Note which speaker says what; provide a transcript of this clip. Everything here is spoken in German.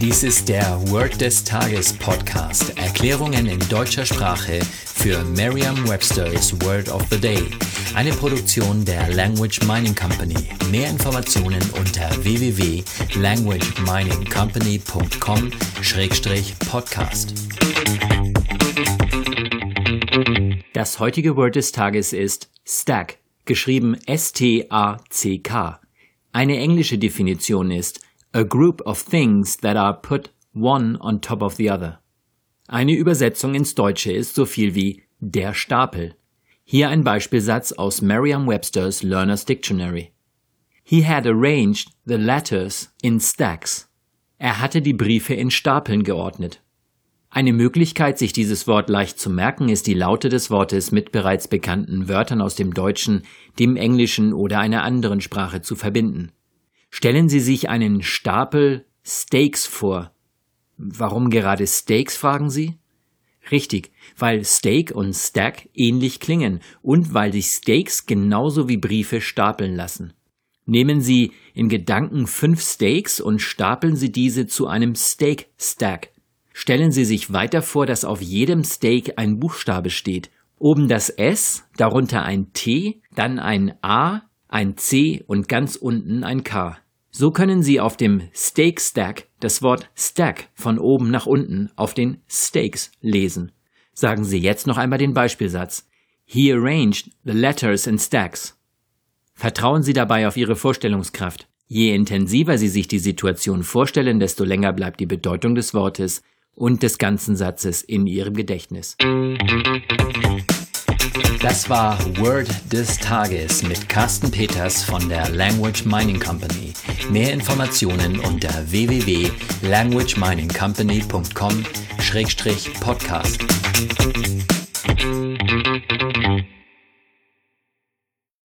Speaker 1: Dies ist der Word des Tages Podcast. Erklärungen in deutscher Sprache für Merriam-Webster's Word of the Day. Eine Produktion der Language Mining Company. Mehr Informationen unter www.languageminingcompany.com-podcast. Das heutige Word des Tages ist Stack, geschrieben S-T-A-C-K. Eine englische Definition ist a group of things that are put one on top of the other. Eine Übersetzung ins Deutsche ist so viel wie der Stapel. Hier ein Beispielsatz aus Merriam-Webster's Learner's Dictionary. He had arranged the letters in stacks. Er hatte die Briefe in Stapeln geordnet. Eine Möglichkeit, sich dieses Wort leicht zu merken, ist die Laute des Wortes mit bereits bekannten Wörtern aus dem Deutschen, dem Englischen oder einer anderen Sprache zu verbinden. Stellen Sie sich einen Stapel Steaks vor. Warum gerade Steaks, fragen Sie? Richtig, weil Steak und Stack ähnlich klingen und weil sich Steaks genauso wie Briefe stapeln lassen. Nehmen Sie in Gedanken fünf Steaks und stapeln Sie diese zu einem Steak Stack. Stellen Sie sich weiter vor, dass auf jedem Steak ein Buchstabe steht. Oben das S, darunter ein T, dann ein A, ein C und ganz unten ein K. So können Sie auf dem Steak Stack das Wort Stack von oben nach unten auf den Steaks lesen. Sagen Sie jetzt noch einmal den Beispielsatz. He arranged the letters in stacks. Vertrauen Sie dabei auf Ihre Vorstellungskraft. Je intensiver Sie sich die Situation vorstellen, desto länger bleibt die Bedeutung des Wortes und des ganzen Satzes in Ihrem Gedächtnis. Das war Word des Tages mit Carsten Peters von der Language Mining Company. Mehr Informationen unter www.languageminingcompany.com-podcast.